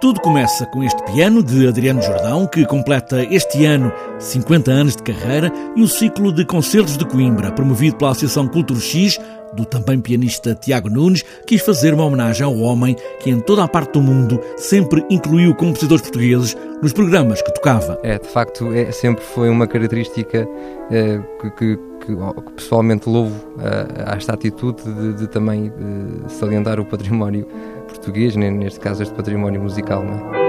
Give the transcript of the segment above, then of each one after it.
Tudo começa com este piano de Adriano Jordão, que completa este ano 50 anos de carreira, e o ciclo de concertos de Coimbra, promovido pela Associação Cultura X, do também pianista Tiago Nunes, quis fazer uma homenagem ao homem que em toda a parte do mundo sempre incluiu compositores portugueses nos programas que tocava. É, de facto, é, sempre foi uma característica é, que, que, que, pessoalmente louvo a, a esta atitude de, de também de salientar o património português, neste caso este património musical. Não é?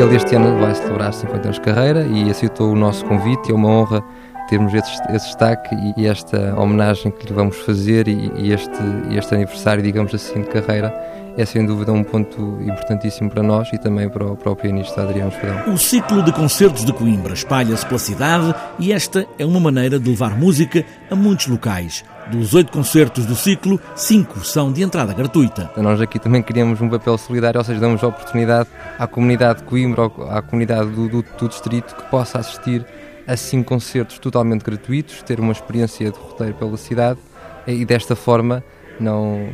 Ele este ano vai celebrar 50 anos de carreira e aceitou o nosso convite. É uma honra termos esse, esse destaque e esta homenagem que lhe vamos fazer e, e este, este aniversário, digamos assim, de carreira é sem dúvida um ponto importantíssimo para nós e também para o, para o pianista Adriano Espadão. O ciclo de concertos de Coimbra espalha-se pela cidade e esta é uma maneira de levar música a muitos locais. Dos oito concertos do ciclo, cinco são de entrada gratuita. Nós aqui também queríamos um papel solidário, ou seja, damos a oportunidade à comunidade de Coimbra, à comunidade do, do, do distrito, que possa assistir a cinco concertos totalmente gratuitos, ter uma experiência de roteiro pela cidade e desta forma não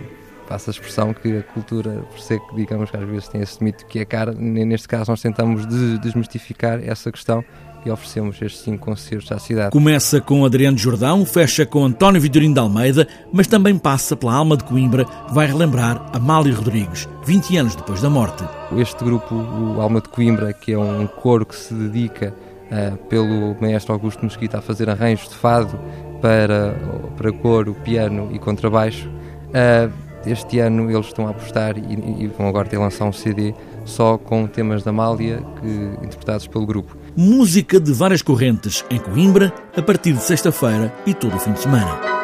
passa a expressão que a cultura, por ser que digamos que às vezes tem esse mito que é cara, neste caso nós tentamos desmistificar essa questão e oferecemos estes cinco concertos à cidade. Começa com Adriano Jordão, fecha com António Vitorino de Almeida, mas também passa pela alma de Coimbra, que vai relembrar Amália Rodrigues, 20 anos depois da morte. Este grupo, o Alma de Coimbra, que é um coro que se dedica uh, pelo maestro Augusto Mesquita a fazer arranjos de fado para, para coro, piano e contrabaixo, uh, este ano eles estão a apostar e, e vão agora ter lançar um CD só com temas da Amália que, interpretados pelo grupo. Música de várias correntes em Coimbra a partir de sexta-feira e todo o fim de semana.